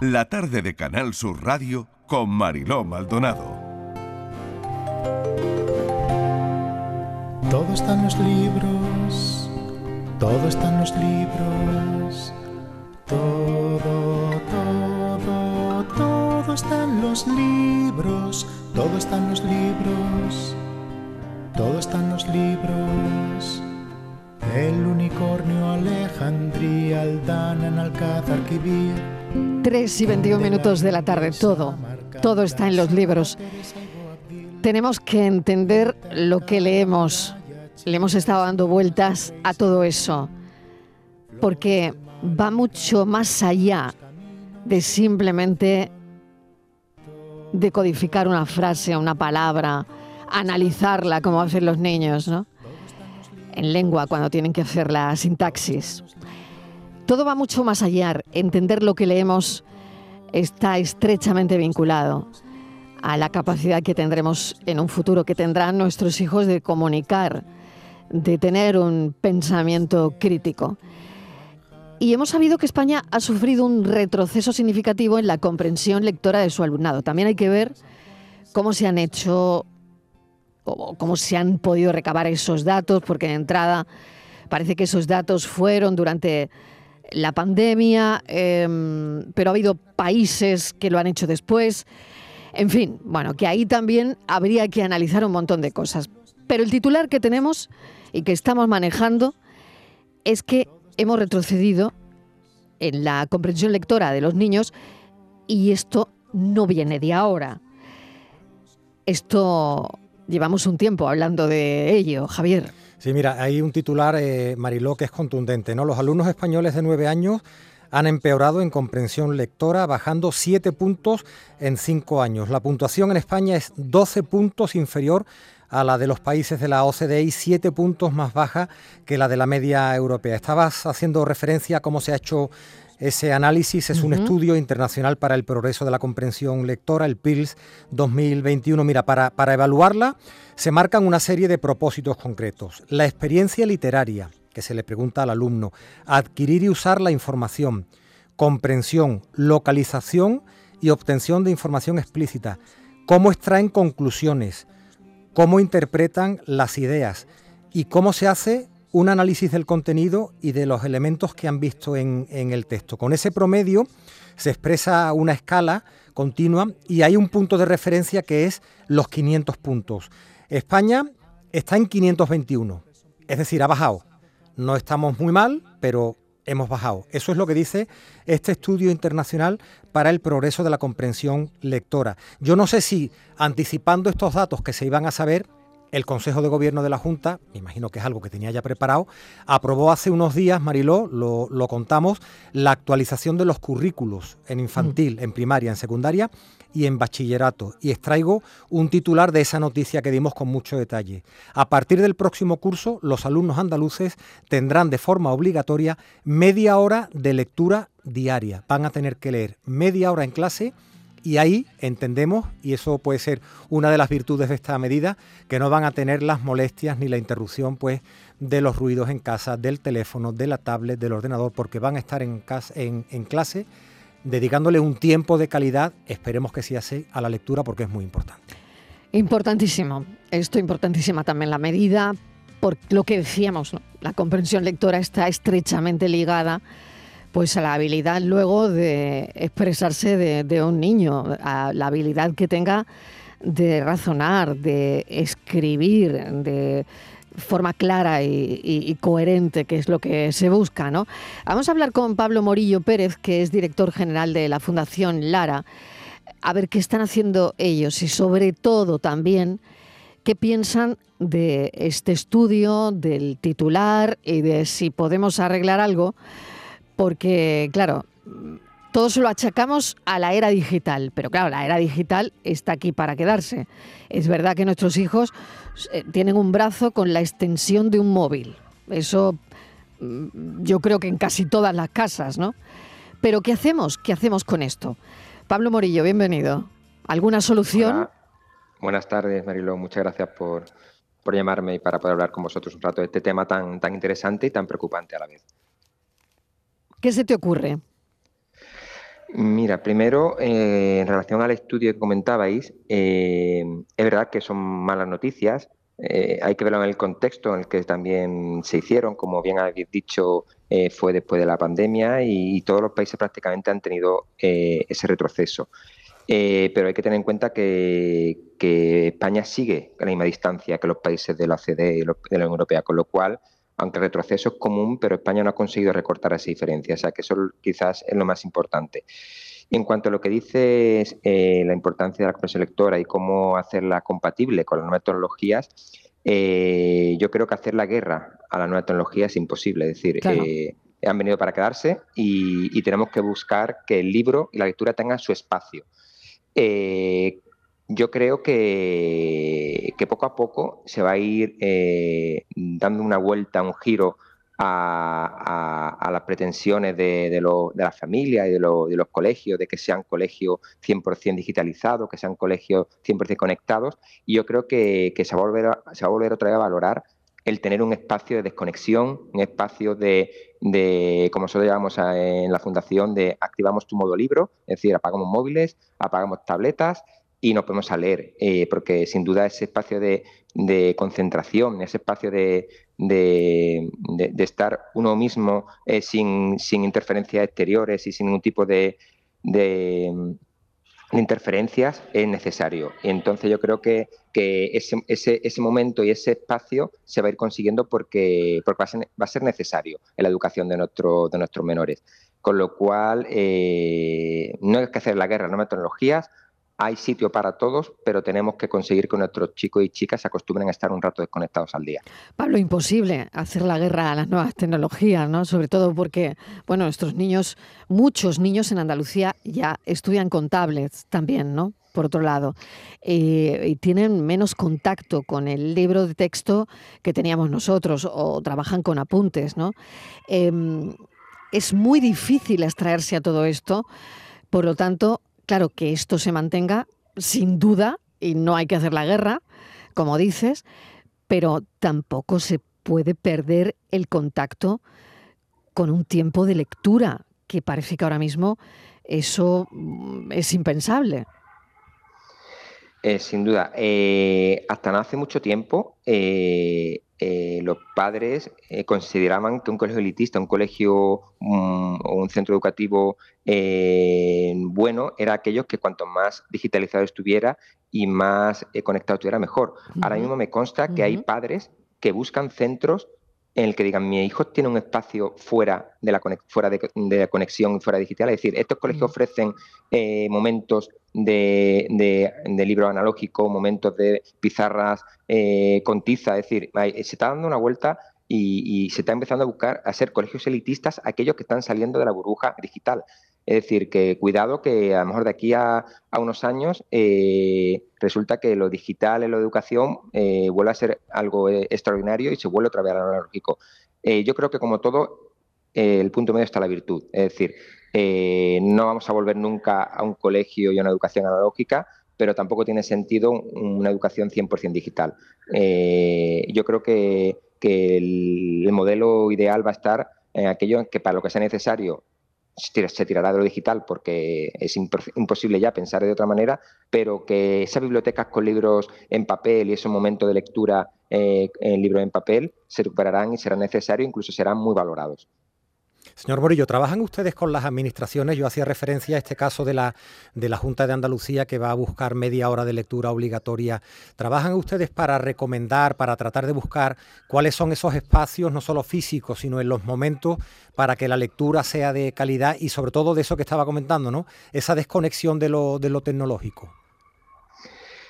La tarde de Canal Sur Radio con Mariló Maldonado. Todo está en los libros, todo está en los libros, todo, todo, todo está los libros, todo está en los libros, todo está en los libros. El unicornio, Alejandría, Aldana, en Alcázar. 3 y 21 minutos de la tarde, todo, todo está en los libros. Tenemos que entender lo que leemos. Le hemos estado dando vueltas a todo eso, porque va mucho más allá de simplemente decodificar una frase, una palabra, analizarla como hacen los niños, ¿no? En lengua cuando tienen que hacer la sintaxis. Todo va mucho más allá. Entender lo que leemos está estrechamente vinculado a la capacidad que tendremos en un futuro, que tendrán nuestros hijos de comunicar, de tener un pensamiento crítico. Y hemos sabido que España ha sufrido un retroceso significativo en la comprensión lectora de su alumnado. También hay que ver cómo se han hecho o cómo se han podido recabar esos datos, porque de entrada parece que esos datos fueron durante la pandemia, em, pero ha habido países que lo han hecho después. En fin, bueno, que ahí también habría que analizar un montón de cosas. Pero el titular que tenemos y que estamos manejando es que hemos retrocedido en la comprensión lectora de los niños y esto no viene de ahora. Esto llevamos un tiempo hablando de ello, Javier. Sí, mira, hay un titular, eh, Mariló, que es contundente. ¿no? Los alumnos españoles de nueve años han empeorado en comprensión lectora, bajando siete puntos en cinco años. La puntuación en España es 12 puntos inferior a la de los países de la OCDE y siete puntos más baja que la de la media europea. Estabas haciendo referencia a cómo se ha hecho ese análisis es un estudio internacional para el progreso de la comprensión lectora, el PILS 2021. Mira, para, para evaluarla se marcan una serie de propósitos concretos. La experiencia literaria, que se le pregunta al alumno, adquirir y usar la información, comprensión, localización y obtención de información explícita, cómo extraen conclusiones, cómo interpretan las ideas y cómo se hace un análisis del contenido y de los elementos que han visto en, el texto. Con ese promedio se expresa una escala continua y hay un punto de referencia que es los 500 puntos. España está en 521, es decir, ha bajado. No estamos muy mal, pero hemos bajado. Eso es lo que dice este estudio internacional para el progreso de la comprensión lectora. Yo no sé si anticipando estos datos que se iban a saber, el Consejo de Gobierno de la Junta, me imagino que es algo que tenía ya preparado, aprobó hace unos días, Mariló, lo, contamos, la actualización de los currículos en infantil, en primaria, en secundaria y en bachillerato. Y extraigo un titular de esa noticia que dimos con mucho detalle. A partir del próximo curso, los alumnos andaluces tendrán de forma obligatoria media hora de lectura diaria. Van a tener que leer media hora en clase y ahí entendemos, y eso puede ser una de las virtudes de esta medida, que no van a tener las molestias ni la interrupción pues, de los ruidos en casa, del teléfono, de la tablet, del ordenador, porque van a estar en, en, clase dedicándole un tiempo de calidad, esperemos que sí así, a la lectura porque es muy importante. Importantísimo, esto importantísima también la medida, por lo que decíamos, la comprensión lectora está estrechamente ligada pues a la habilidad luego de expresarse de, un niño, a la habilidad que tenga de razonar, de escribir, de forma clara y, coherente, que es lo que se busca. ¿no? Vamos a hablar con Pablo Morillo Pérez, que es director general de la Fundación Lara, a ver qué están haciendo ellos y sobre todo también qué piensan de este estudio, del titular y de si podemos arreglar algo porque, claro, todo se lo achacamos a la era digital, pero claro, la era digital está aquí para quedarse. Es verdad que nuestros hijos eh, tienen un brazo con la extensión de un móvil. Eso mm, yo creo que en casi todas las casas, ¿no? Pero ¿qué hacemos? ¿Qué hacemos con esto? Pablo Morillo, bienvenido. ¿Alguna solución? Buenas tardes, Marilo. Muchas gracias por, por llamarme y para poder hablar con vosotros un rato de este tema tan, tan interesante y tan preocupante a la vez. ¿Qué se te ocurre? Mira, primero, eh, en relación al estudio que comentabais, eh, es verdad que son malas noticias. Eh, hay que verlo en el contexto en el que también se hicieron. Como bien habéis dicho, fue después de la pandemia y, todos los países prácticamente han tenido ese retroceso. pero hay que tener en cuenta que, España sigue a la misma distancia que los países de la OCDE y de la Unión Europea, con lo cual aunque el retroceso es común, pero España no ha conseguido recortar esa diferencia, o sea que eso quizás es lo más importante. En cuanto a lo que dices, eh, la importancia de la comprensión lectora y cómo hacerla compatible con las nuevas tecnologías, eh, yo creo que hacer la guerra a las nuevas tecnologías es imposible. Es decir, eh, han venido para quedarse y, tenemos que buscar que el libro y la lectura tengan su espacio yo creo que, poco a poco se va a ir eh, dando una vuelta, un giro a, las pretensiones de, de, la familia y de, los colegios, de que sean colegios 100% digitalizados, que sean colegios 100% conectados. Y yo creo que, se, va a volver a volver otra vez a valorar el tener un espacio de desconexión, un espacio de, de como nosotros llamamos en la fundación, de activamos tu modo libro, es decir, apagamos móviles, apagamos tabletas y nos podemos a leer, eh, porque sin duda ese espacio de, concentración, ese espacio de, estar uno mismo eh, sin, interferencias exteriores y sin ningún tipo de, interferencias es necesario. Y entonces yo creo que, ese, momento y ese espacio se va a ir consiguiendo porque, va, a ser, necesario en la educación de, nuestro, de nuestros menores. Con lo cual, eh, no hay que hacer la guerra, no metodologías, hay sitio para todos, pero tenemos que conseguir que nuestros chicos y chicas se acostumbren a estar un rato desconectados al día. Pablo, imposible hacer la guerra a las nuevas tecnologías, ¿no? Sobre todo porque, bueno, nuestros niños, muchos niños en Andalucía ya estudian con tablets también, ¿no? Por otro lado, eh, y tienen menos contacto con el libro de texto que teníamos nosotros o trabajan con apuntes, ¿no? Em, es muy difícil extraerse a todo esto. Por lo tanto, Claro, que esto se mantenga, sin duda, y no hay que hacer la guerra, como dices, pero tampoco se puede perder el contacto con un tiempo de lectura, que parece que ahora mismo eso mm, es impensable. Eh, sin duda. Eh, hasta no hace mucho tiempo, eh, los padres eh, consideraban que un colegio elitista, un colegio mm, o un centro educativo eh, bueno, era aquellos que cuanto más digitalizado estuviera y más conectado estuviera, mejor. Ahora mismo me consta que hay padres que buscan centros en el que digan, mi hijo tiene un espacio fuera de la, fuera de, de conexión, fuera digital. Es decir, estos colegios ofrecen momentos de, libro analógico, momentos de pizarras eh, con tiza, es decir, se está dando una vuelta y, se está empezando a buscar a ser colegios elitistas aquellos que están saliendo de la burbuja digital. Es decir, que cuidado que a lo mejor de aquí a, unos años eh, resulta que lo digital en la educación eh, vuelve a ser algo extraordinario y se vuelve otra vez al analógico. yo creo que como todo, el punto medio está la virtud. Es decir, eh, no vamos a volver nunca a un colegio y a una educación analógica, pero tampoco tiene sentido una educación 100% digital. Eh, yo creo que, el, modelo ideal va a estar en aquello que para lo que sea necesario se tirará de lo digital porque es imposible ya pensar de otra manera, pero que esas bibliotecas con libros en papel y esos momentos de lectura eh, en libros en papel se recuperarán y serán necesarios, incluso serán muy valorados. Señor Morillo, ¿trabajan ustedes con las administraciones? Yo hacía referencia a este caso de la, de la Junta de Andalucía que va a buscar media hora de lectura obligatoria. ¿Trabajan ustedes para recomendar, para tratar de buscar cuáles son esos espacios, no solo físicos, sino en los momentos, para que la lectura sea de calidad y sobre todo de eso que estaba comentando, ¿no? Esa desconexión de lo, de lo tecnológico.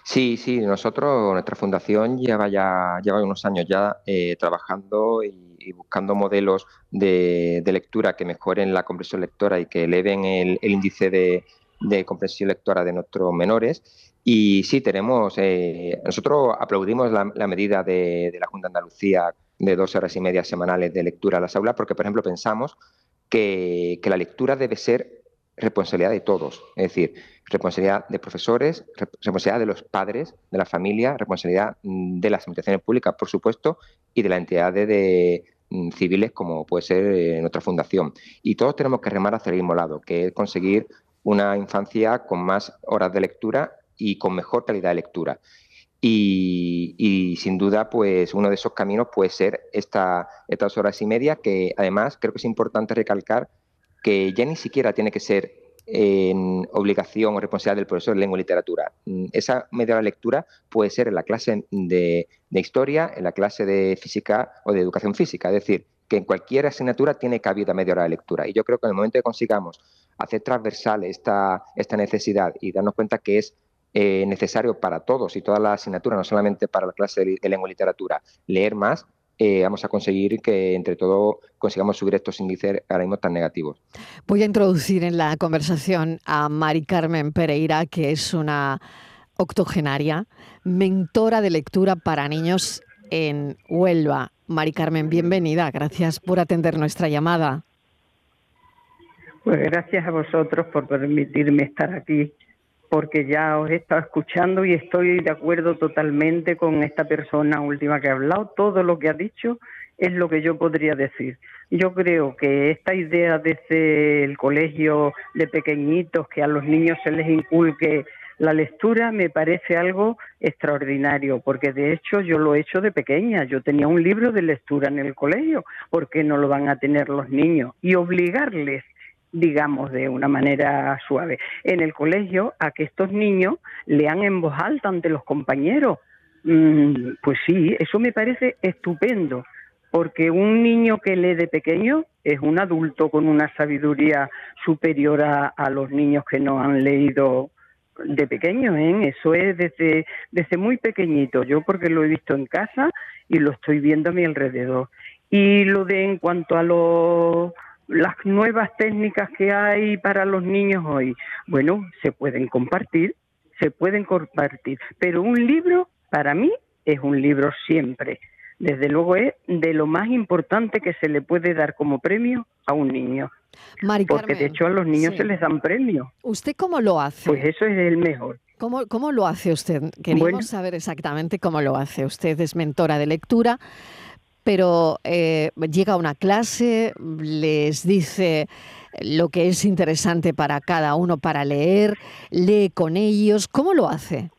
Sí, sí, nosotros, nuestra fundación lleva ya lleva unos años ya eh, trabajando y buscando modelos de, lectura que mejoren la comprensión lectora y que eleven el, índice de, comprensión lectora de nuestros menores. Y sí, tenemos, eh, nosotros aplaudimos la, medida de, la Junta de Andalucía de dos horas y media semanales de lectura a las aulas, porque, por ejemplo, pensamos que, que la lectura debe ser responsabilidad de todos, es decir, responsabilidad de profesores, responsabilidad de los padres, de la familia, responsabilidad mm, de las administraciones públicas, por supuesto, y de la entidad de, Mm, civiles como puede ser eh, nuestra fundación. Y todos tenemos que remar hacia el mismo lado, que es conseguir una infancia con más horas de lectura y con mejor calidad de lectura. Y, sin duda, pues uno de esos caminos puede ser esta, estas horas y media, que además creo que es importante recalcar que ya ni siquiera tiene que ser en obligación o responsabilidad del profesor de lengua y literatura. Mm, esa media de lectura puede ser en la clase de, historia, en la clase de física o de educación física. Es decir, que en cualquier asignatura tiene cabida media hora de lectura. Y yo creo que en el momento que consigamos hacer transversal esta, esta necesidad y darnos cuenta que es eh, necesario para todos y todas las asignaturas, no solamente para la clase de, lengua y literatura, leer más, eh, vamos a conseguir que entre todos consigamos subir estos índices ahora mismo tan negativos. Voy a introducir en la conversación a Mari Carmen Pereira, que es una octogenaria, mentora de lectura para niños en Huelva. Mari Carmen, bienvenida. Gracias por atender nuestra llamada. Pues gracias a vosotros por permitirme estar aquí porque ya os he estado escuchando y estoy de acuerdo totalmente con esta persona última que ha hablado. Todo lo que ha dicho es lo que yo podría decir. Yo creo que esta idea desde el colegio de pequeñitos, que a los niños se les inculque la lectura, me parece algo extraordinario, porque de hecho yo lo he hecho de pequeña. Yo tenía un libro de lectura en el colegio, ¿por qué no lo van a tener los niños? Y obligarles digamos de una manera suave, en el colegio a que estos niños lean en voz alta ante los compañeros. Mm, pues sí, eso me parece estupendo, porque un niño que lee de pequeño es un adulto con una sabiduría superior a, los niños que no han leído de pequeño, ¿eh? eso es desde, desde muy pequeñito, yo porque lo he visto en casa y lo estoy viendo a mi alrededor. Y lo de en cuanto a los las nuevas técnicas que hay para los niños hoy, bueno, se pueden compartir, se pueden compartir, pero un libro para mí es un libro siempre. Desde luego es de lo más importante que se le puede dar como premio a un niño. Porque de hecho a los niños se les dan premios. ¿Usted cómo lo hace? Pues eso es el mejor. ¿Cómo, cómo lo hace usted? Queremos saber exactamente cómo lo hace. Usted es mentora de lectura pero eh, llega a una clase, les dice lo que es interesante para cada uno para leer, lee con ellos. ¿Cómo lo hace?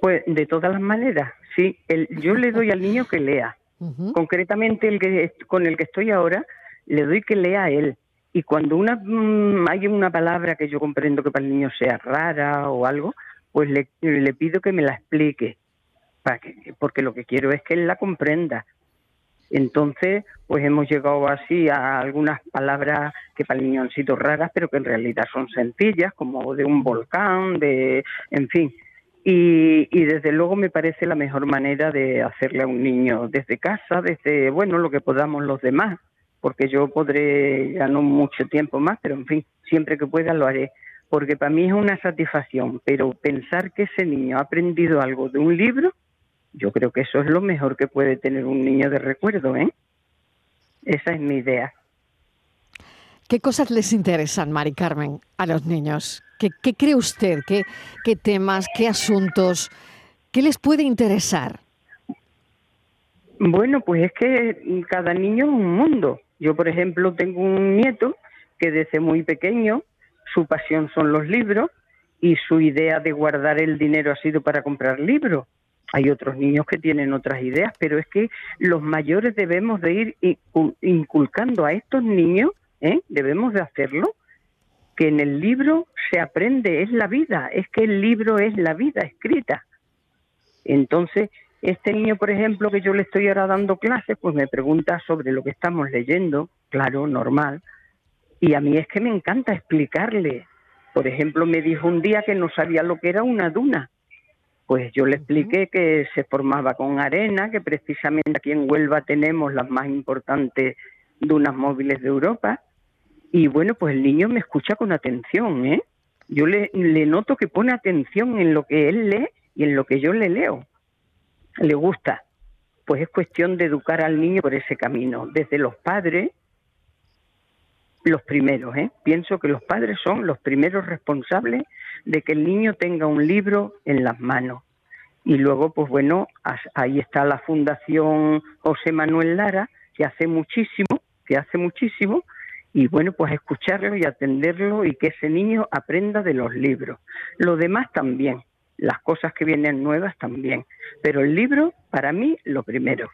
Pues de todas las maneras, sí. yo le doy al niño que lea. Concretamente el que con el que estoy ahora, le doy que lea a él. Y cuando una, mm, hay una palabra que yo comprendo que para el niño sea rara o algo, pues le, le pido que me la explique porque lo que quiero es que él la comprenda. Entonces, pues hemos llegado así a algunas palabras que para el niño han sido raras, pero que en realidad son sencillas, como de un volcán, de, en fin. Y, y desde luego me parece la mejor manera de hacerle a un niño desde casa, desde, bueno, lo que podamos los demás, porque yo podré ya no mucho tiempo más, pero en fin, siempre que pueda lo haré, porque para mí es una satisfacción, pero pensar que ese niño ha aprendido algo de un libro, yo creo que eso es lo mejor que puede tener un niño de recuerdo, ¿eh? Esa es mi idea. ¿Qué cosas les interesan, Mari Carmen, a los niños? ¿Qué, cree usted? ¿Qué, ¿Qué temas, qué asuntos, qué les puede interesar? Bueno, pues es que cada niño es un mundo. Yo, por ejemplo, tengo un nieto que desde muy pequeño su pasión son los libros y su idea de guardar el dinero ha sido para comprar libros hay otros niños que tienen otras ideas, pero es que los mayores debemos de ir inculcando a estos niños, ¿eh? debemos de hacerlo, que en el libro se aprende, es la vida, es que el libro es la vida escrita. Entonces, este niño, por ejemplo, que yo le estoy ahora dando clases, pues me pregunta sobre lo que estamos leyendo, claro, normal, y a mí es que me encanta explicarle. Por ejemplo, me dijo un día que no sabía lo que era una duna pues yo le expliqué que se formaba con arena, que precisamente aquí en Huelva tenemos las más importantes dunas móviles de Europa. Y bueno, pues el niño me escucha con atención, ¿eh? Yo le, le noto que pone atención en lo que él lee y en lo que yo le leo. Le gusta. Pues es cuestión de educar al niño por ese camino, desde los padres, los primeros, ¿eh? Pienso que los padres son los primeros responsables de que el niño tenga un libro en las manos. Y luego, pues bueno, ahí está la Fundación José Manuel Lara, que hace muchísimo, que hace muchísimo, y bueno, pues escucharlo y atenderlo y que ese niño aprenda de los libros. Lo demás también, las cosas que vienen nuevas también, pero el libro para mí lo primero.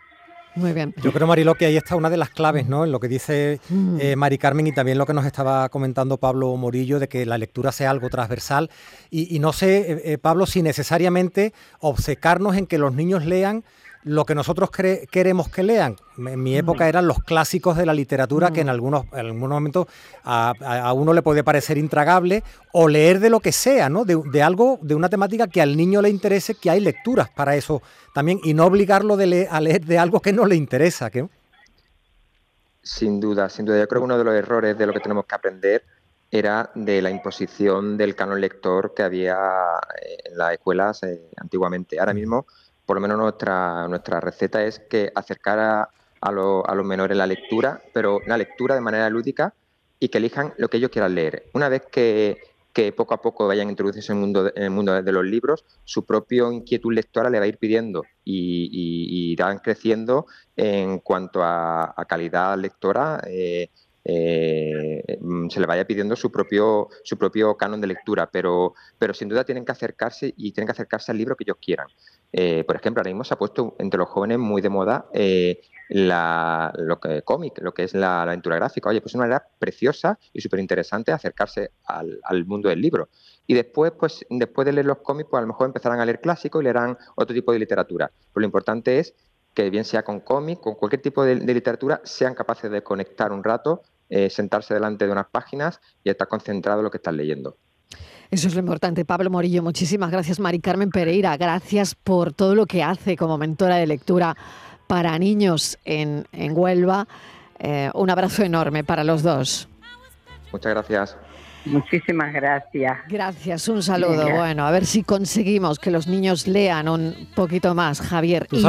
Muy bien. Yo creo, Marilo, que ahí está una de las claves, ¿no? En lo que dice Mm. eh, Mari Carmen y también lo que nos estaba comentando Pablo Morillo, de que la lectura sea algo transversal. Y, y no sé, eh, eh, Pablo, si necesariamente obcecarnos en que los niños lean lo que nosotros cre- queremos que lean. En mi época eran los clásicos de la literatura que en algunos, en algunos momentos a, uno le puede parecer intragable o leer de lo que sea, ¿no? De, de algo, de una temática que al niño le interese, que hay lecturas para eso también y no obligarlo de le- a leer de algo que no le interesa. Que, Sin duda, sin duda. Yo creo que uno de los errores de lo que tenemos que aprender era de la imposición del canon lector que había eh, en las escuelas eh, antiguamente. Ahora mismo, por lo menos nuestra, nuestra receta es que acercar a, a a los menores la lectura, pero la lectura de manera lúdica y que elijan lo que ellos quieran leer. Una vez que, poco a poco vayan introduciéndose en el mundo, en el mundo de los libros, su propio inquietud lectora le va a ir pidiendo y, irán creciendo en cuanto a, a calidad lectora. eh, eh, mm, se le vaya pidiendo su propio su propio canon de lectura, pero, pero sin duda tienen que acercarse y tienen que acercarse al libro que ellos quieran. Eh, por ejemplo, ahora mismo se ha puesto entre los jóvenes muy de moda eh, la, lo que cómic, lo que es la, aventura gráfica. Oye, pues es una manera preciosa y súper interesante acercarse al, mundo del libro. Y después, pues, después de leer los cómics, pues a lo mejor empezarán a leer clásicos y leerán otro tipo de literatura. Pero lo importante es que bien sea con cómic, con cualquier tipo de, de literatura, sean capaces de conectar un rato, eh, sentarse delante de unas páginas y estar concentrado en lo que están leyendo. Eso es lo importante. Pablo Morillo, muchísimas gracias. Mari Carmen Pereira, gracias por todo lo que hace como mentora de lectura para niños en, en Huelva. Eh, un abrazo enorme para los dos. Muchas gracias. Muchísimas gracias. Gracias, un saludo. Bueno, a ver si conseguimos que los niños lean un poquito más, Javier. ¿Tú Y lo-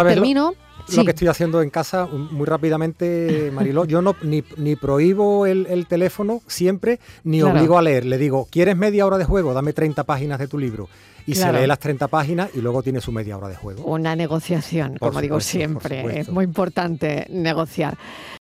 Lo que estoy haciendo en casa, muy rápidamente, Mariló, yo no ni, ni prohíbo el, el teléfono siempre, ni Claro. obligo a leer. Le digo, ¿quieres media hora de juego? Dame 30 páginas de tu libro. Y Claro. se lee las 30 páginas y luego tiene su media hora de juego. Una negociación, Por como digo supuesto, siempre. Es muy importante negociar.